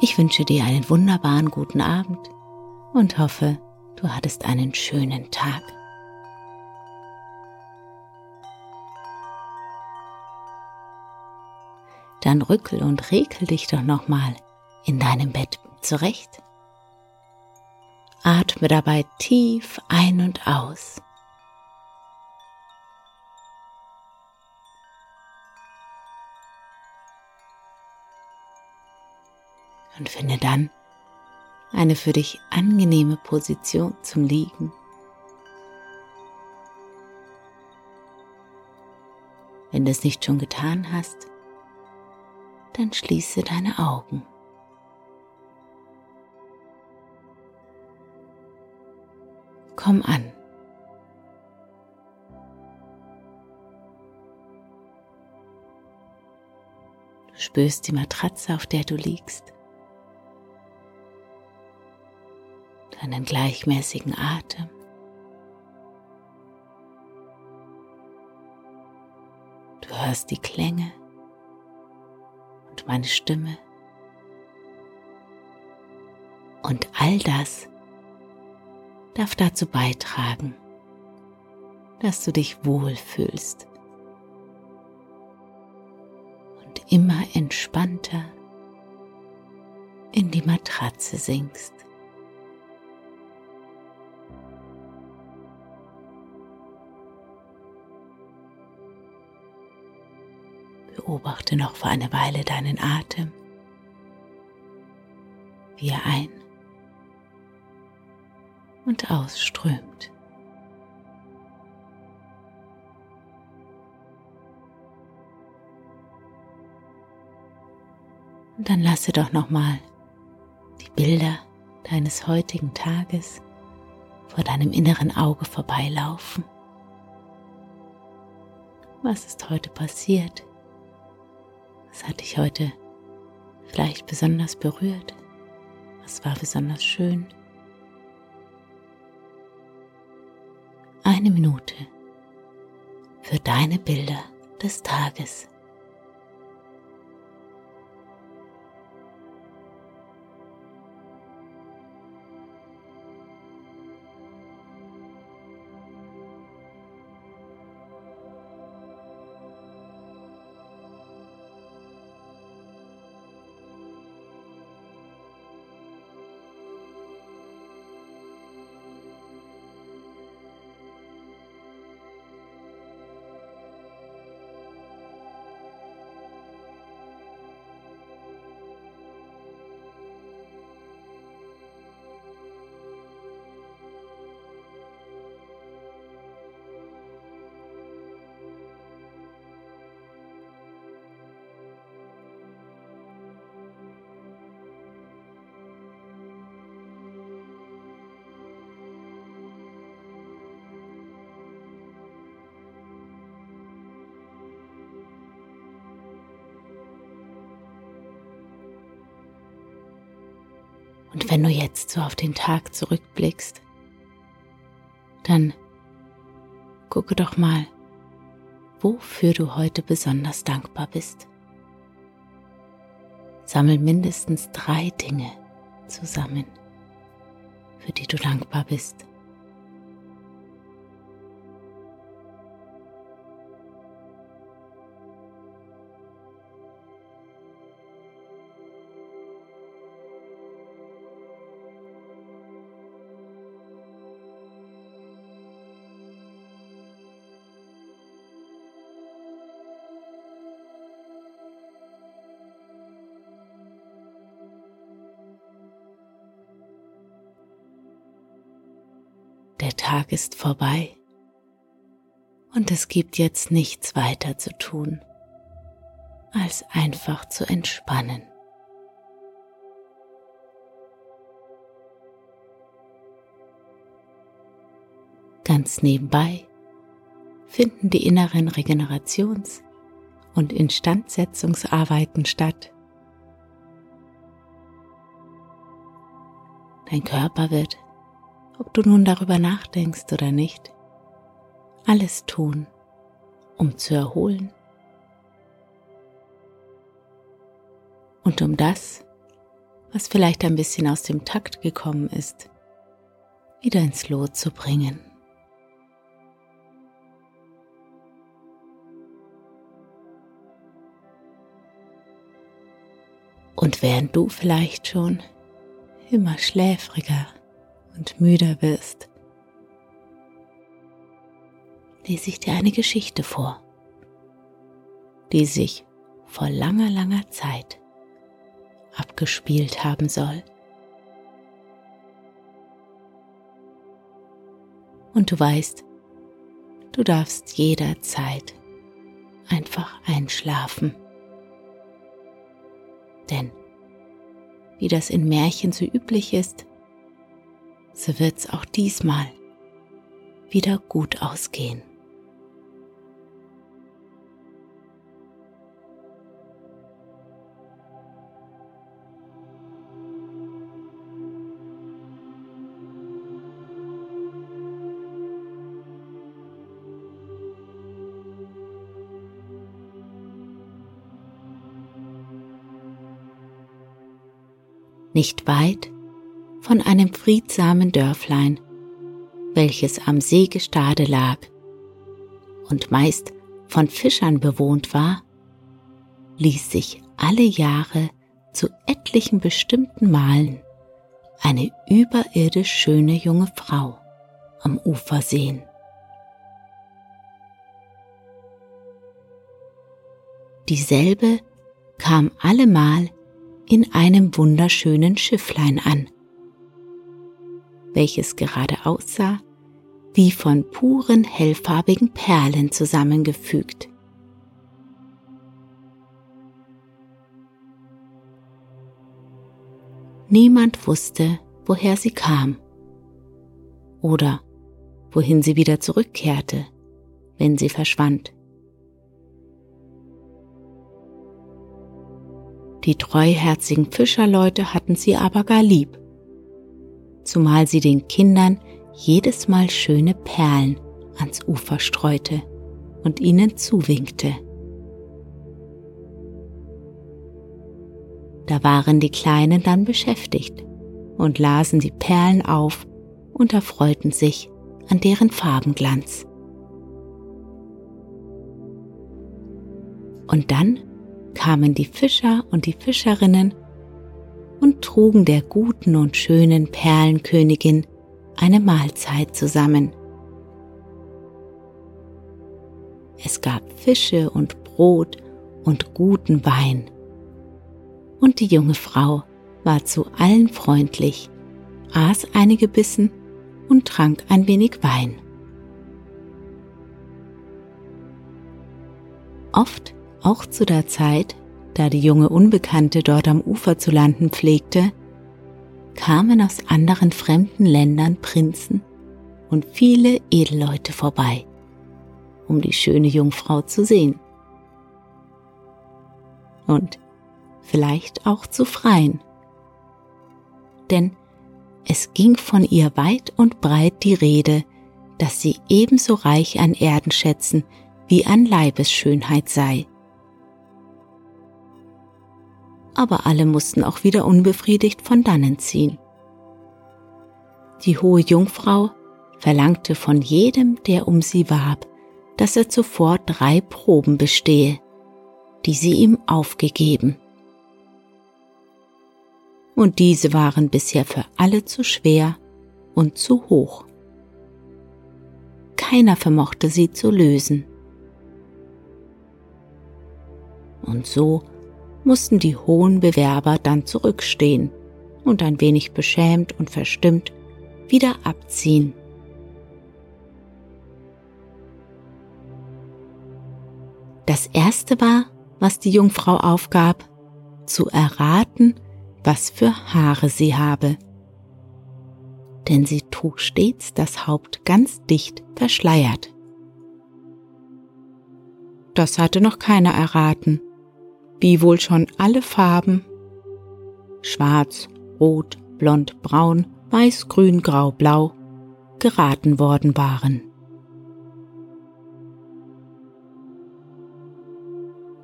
Ich wünsche dir einen wunderbaren guten Abend und hoffe, du hattest einen schönen Tag. Dann rückel und rekel dich doch nochmal in deinem Bett zurecht. Atme dabei tief ein und aus. Und finde dann eine für dich angenehme Position zum Liegen. Wenn du es nicht schon getan hast, dann schließe deine Augen. Komm an. Du spürst die Matratze, auf der du liegst. Deinen gleichmäßigen Atem. Du hörst die Klänge und meine Stimme. Und all das darf dazu beitragen, dass du dich wohlfühlst und immer entspannter in die Matratze sinkst. Beobachte noch für eine Weile deinen Atem, wie er ein und ausströmt. Und dann lasse doch nochmal die Bilder deines heutigen Tages vor deinem inneren Auge vorbeilaufen. Was ist heute passiert? Was hat dich heute vielleicht besonders berührt? Was war besonders schön? Eine Minute für deine Bilder des Tages. Und wenn du jetzt so auf den Tag zurückblickst, dann gucke doch mal, wofür du heute besonders dankbar bist. Sammel mindestens drei Dinge zusammen, für die du dankbar bist. Der Tag ist vorbei und es gibt jetzt nichts weiter zu tun, als einfach zu entspannen. Ganz nebenbei finden die inneren Regenerations- und Instandsetzungsarbeiten statt. Dein Körper wird ob du nun darüber nachdenkst oder nicht, alles tun, um zu erholen und um das, was vielleicht ein bisschen aus dem Takt gekommen ist, wieder ins Lot zu bringen. Und während du vielleicht schon immer schläfriger und müder wirst, lese ich dir eine Geschichte vor, die sich vor langer, langer Zeit abgespielt haben soll. Und du weißt, du darfst jederzeit einfach einschlafen. Denn, wie das in Märchen so üblich ist, so wird's auch diesmal wieder gut ausgehen. nicht weit von einem friedsamen Dörflein, welches am Seegestade lag und meist von Fischern bewohnt war, ließ sich alle Jahre zu etlichen bestimmten Malen eine überirdisch schöne junge Frau am Ufer sehen. Dieselbe kam allemal in einem wunderschönen Schifflein an, welches gerade aussah wie von puren hellfarbigen Perlen zusammengefügt. Niemand wusste, woher sie kam oder wohin sie wieder zurückkehrte, wenn sie verschwand. Die treuherzigen Fischerleute hatten sie aber gar lieb, zumal sie den Kindern jedes Mal schöne Perlen ans Ufer streute und ihnen zuwinkte. Da waren die Kleinen dann beschäftigt und lasen die Perlen auf und erfreuten sich an deren Farbenglanz. Und dann kamen die Fischer und die Fischerinnen und trugen der guten und schönen Perlenkönigin eine Mahlzeit zusammen. Es gab Fische und Brot und guten Wein. Und die junge Frau war zu allen freundlich, aß einige Bissen und trank ein wenig Wein. Oft auch zu der Zeit, da die junge Unbekannte dort am Ufer zu landen pflegte, kamen aus anderen fremden Ländern Prinzen und viele Edelleute vorbei, um die schöne Jungfrau zu sehen. Und vielleicht auch zu freien. Denn es ging von ihr weit und breit die Rede, dass sie ebenso reich an Erdenschätzen wie an Leibesschönheit sei aber alle mussten auch wieder unbefriedigt von dannen ziehen. Die hohe Jungfrau verlangte von jedem, der um sie warb, dass er zuvor drei Proben bestehe, die sie ihm aufgegeben. Und diese waren bisher für alle zu schwer und zu hoch. Keiner vermochte sie zu lösen. Und so mussten die hohen Bewerber dann zurückstehen und ein wenig beschämt und verstimmt wieder abziehen. Das erste war, was die Jungfrau aufgab, zu erraten, was für Haare sie habe. Denn sie trug stets das Haupt ganz dicht verschleiert. Das hatte noch keiner erraten wie wohl schon alle Farben schwarz, rot, blond, braun, weiß, grün, grau, blau geraten worden waren.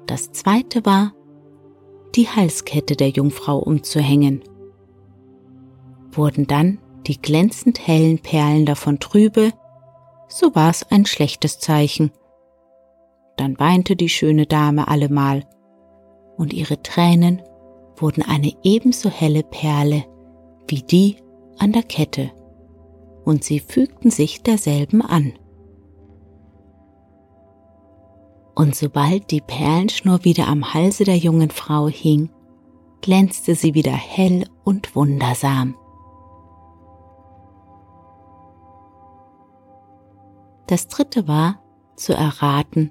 Das zweite war, die Halskette der Jungfrau umzuhängen Wurden dann die glänzend hellen Perlen davon trübe, so war es ein schlechtes Zeichen. Dann weinte die schöne Dame allemal, und ihre Tränen wurden eine ebenso helle Perle wie die an der Kette, und sie fügten sich derselben an. Und sobald die Perlenschnur wieder am Halse der jungen Frau hing, glänzte sie wieder hell und wundersam. Das dritte war, zu erraten,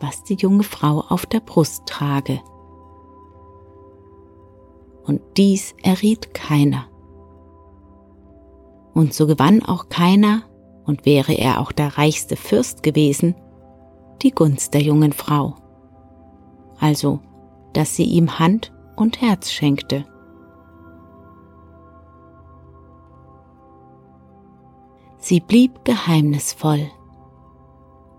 was die junge Frau auf der Brust trage. Und dies erriet keiner. Und so gewann auch keiner, und wäre er auch der reichste Fürst gewesen, die Gunst der jungen Frau. Also, dass sie ihm Hand und Herz schenkte. Sie blieb geheimnisvoll.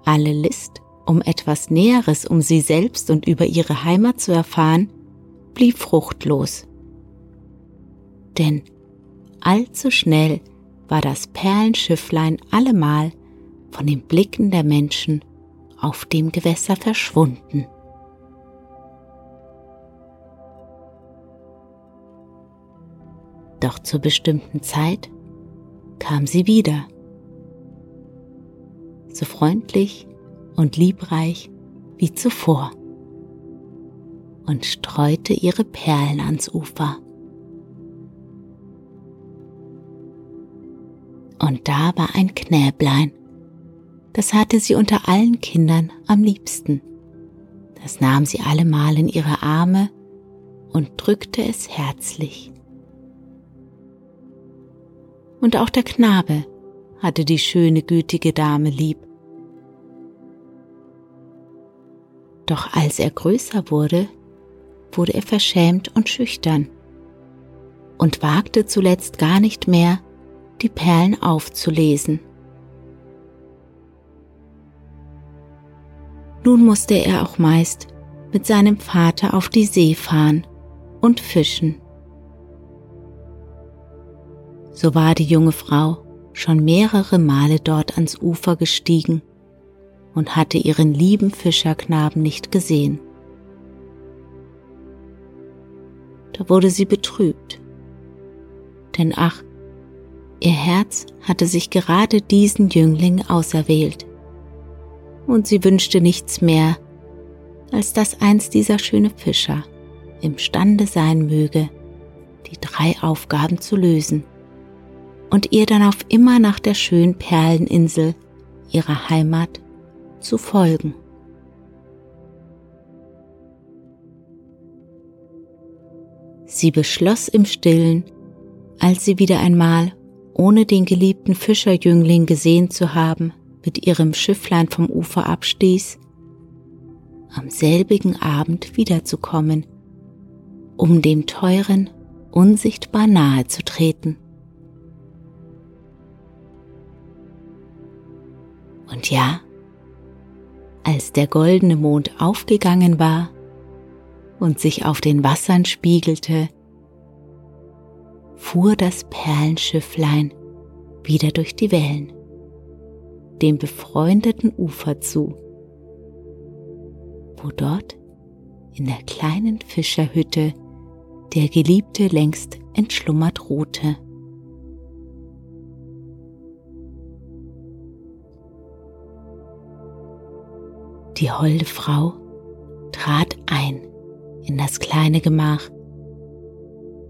Alle List, um etwas Näheres um sie selbst und über ihre Heimat zu erfahren, blieb fruchtlos. Denn allzu schnell war das Perlenschifflein allemal von den Blicken der Menschen auf dem Gewässer verschwunden. Doch zur bestimmten Zeit kam sie wieder, so freundlich und liebreich wie zuvor, und streute ihre Perlen ans Ufer. Und da war ein Knäblein, das hatte sie unter allen Kindern am liebsten. Das nahm sie allemal in ihre Arme und drückte es herzlich. Und auch der Knabe hatte die schöne, gütige Dame lieb. Doch als er größer wurde, wurde er verschämt und schüchtern und wagte zuletzt gar nicht mehr, die Perlen aufzulesen. Nun musste er auch meist mit seinem Vater auf die See fahren und fischen. So war die junge Frau schon mehrere Male dort ans Ufer gestiegen und hatte ihren lieben Fischerknaben nicht gesehen. Da wurde sie betrübt, denn ach, ihr Herz hatte sich gerade diesen Jüngling auserwählt und sie wünschte nichts mehr, als dass einst dieser schöne Fischer imstande sein möge, die drei Aufgaben zu lösen und ihr dann auf immer nach der schönen Perleninsel ihrer Heimat zu folgen. Sie beschloss im stillen, als sie wieder einmal, ohne den geliebten Fischerjüngling gesehen zu haben, mit ihrem Schifflein vom Ufer abstieß, am selbigen Abend wiederzukommen, um dem Teuren unsichtbar nahe zu treten. Und ja, als der goldene Mond aufgegangen war und sich auf den Wassern spiegelte, fuhr das Perlenschifflein wieder durch die Wellen dem befreundeten Ufer zu, wo dort in der kleinen Fischerhütte der Geliebte längst entschlummert ruhte. Die holde Frau trat ein in das kleine Gemach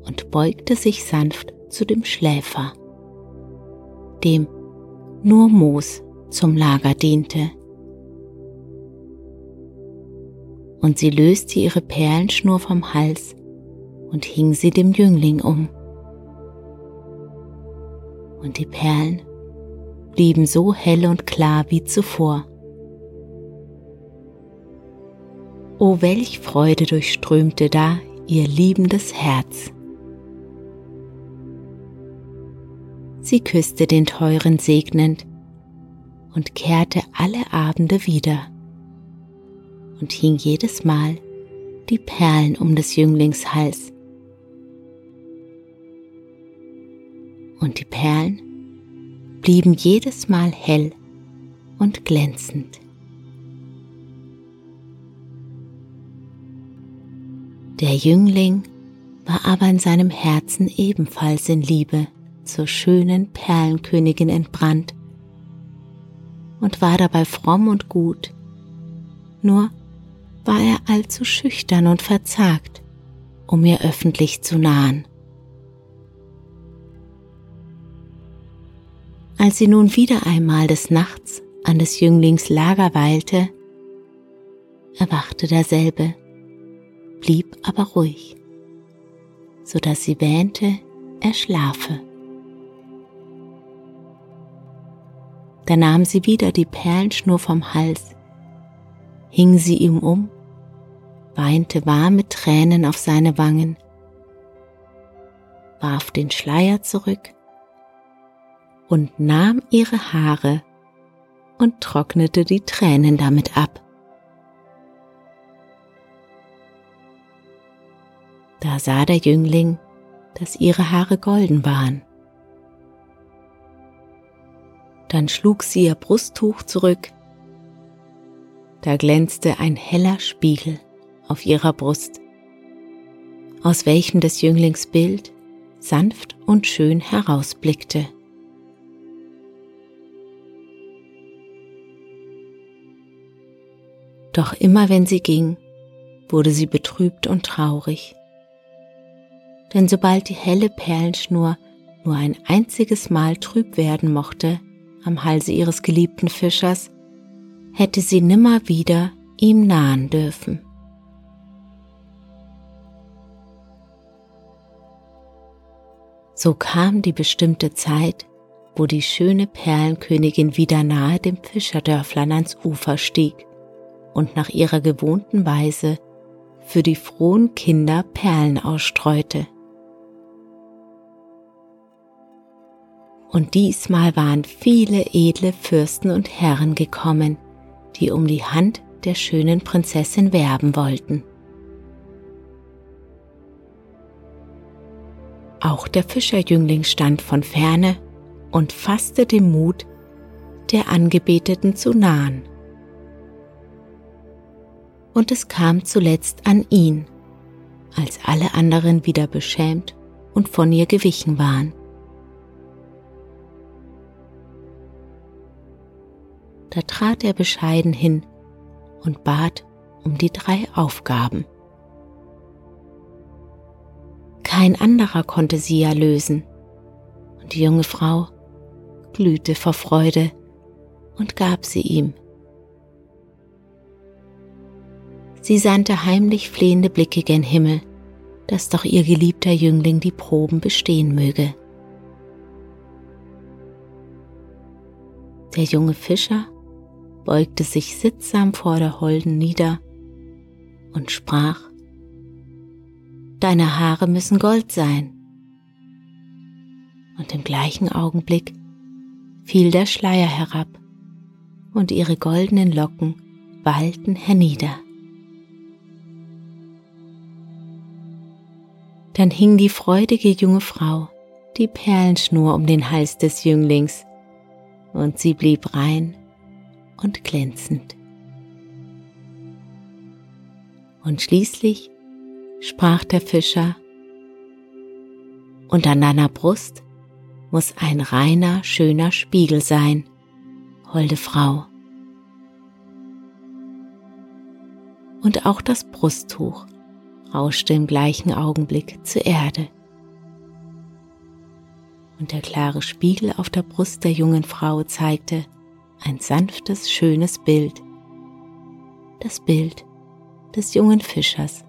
und beugte sich sanft zu dem Schläfer, dem nur Moos zum Lager diente. Und sie löste ihre Perlenschnur vom Hals und hing sie dem Jüngling um. Und die Perlen blieben so hell und klar wie zuvor. O welch Freude durchströmte da ihr liebendes Herz. Sie küsste den teuren segnend und kehrte alle Abende wieder und hing jedes Mal die Perlen um des Jünglings Hals. und die Perlen blieben jedes Mal hell und glänzend. Der Jüngling war aber in seinem Herzen ebenfalls in Liebe zur schönen Perlenkönigin entbrannt und war dabei fromm und gut, nur war er allzu schüchtern und verzagt, um ihr öffentlich zu nahen. Als sie nun wieder einmal des Nachts an des Jünglings Lager weilte, erwachte derselbe, blieb aber ruhig, so dass sie wähnte, er schlafe. Da nahm sie wieder die Perlenschnur vom Hals, hing sie ihm um, weinte warme Tränen auf seine Wangen, warf den Schleier zurück und nahm ihre Haare und trocknete die Tränen damit ab. Da sah der Jüngling, dass ihre Haare golden waren. Dann schlug sie ihr Brusttuch zurück. Da glänzte ein heller Spiegel auf ihrer Brust, aus welchem des Jünglings Bild sanft und schön herausblickte. Doch immer wenn sie ging, wurde sie betrübt und traurig. Denn sobald die helle Perlenschnur nur ein einziges Mal trüb werden mochte am Halse ihres geliebten Fischers, hätte sie nimmer wieder ihm nahen dürfen. So kam die bestimmte Zeit, wo die schöne Perlenkönigin wieder nahe dem Fischerdörflein ans Ufer stieg und nach ihrer gewohnten Weise für die frohen Kinder Perlen ausstreute. Und diesmal waren viele edle Fürsten und Herren gekommen, die um die Hand der schönen Prinzessin werben wollten. Auch der Fischerjüngling stand von ferne und fasste den Mut, der Angebeteten zu nahen und es kam zuletzt an ihn, als alle anderen wieder beschämt und von ihr gewichen waren. Da trat er bescheiden hin und bat um die drei Aufgaben. Kein anderer konnte sie ja lösen, und die junge Frau glühte vor Freude und gab sie ihm Sie sandte heimlich flehende Blicke gen Himmel, dass doch ihr geliebter Jüngling die Proben bestehen möge. Der junge Fischer beugte sich sittsam vor der Holden nieder und sprach, Deine Haare müssen Gold sein. Und im gleichen Augenblick fiel der Schleier herab und ihre goldenen Locken wallten hernieder. Dann hing die freudige junge Frau die Perlenschnur um den Hals des Jünglings, und sie blieb rein und glänzend. Und schließlich sprach der Fischer, und an deiner Brust muss ein reiner, schöner Spiegel sein, holde Frau. Und auch das Brusttuch rauschte im gleichen Augenblick zur Erde. Und der klare Spiegel auf der Brust der jungen Frau zeigte ein sanftes, schönes Bild, das Bild des jungen Fischers.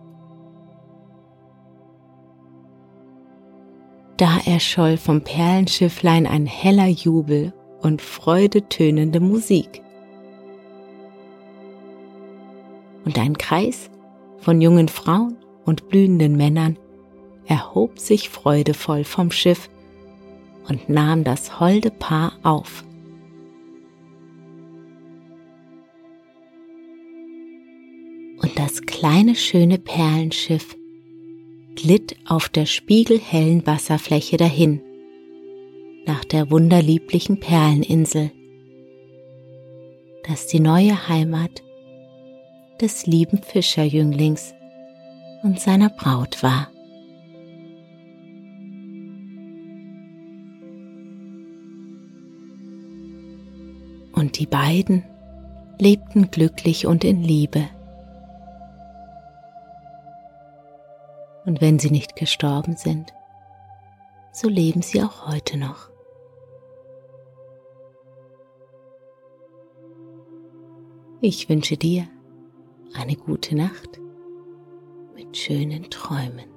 Da erscholl vom Perlenschifflein ein heller Jubel und freudetönende Musik. Und ein Kreis von jungen Frauen und blühenden Männern erhob sich freudevoll vom Schiff und nahm das holde Paar auf. Und das kleine schöne Perlenschiff glitt auf der spiegelhellen Wasserfläche dahin, nach der wunderlieblichen Perleninsel, das die neue Heimat des lieben Fischerjünglings und seiner Braut war. Und die beiden lebten glücklich und in Liebe. Und wenn sie nicht gestorben sind, so leben sie auch heute noch. Ich wünsche dir eine gute Nacht mit schönen Träumen.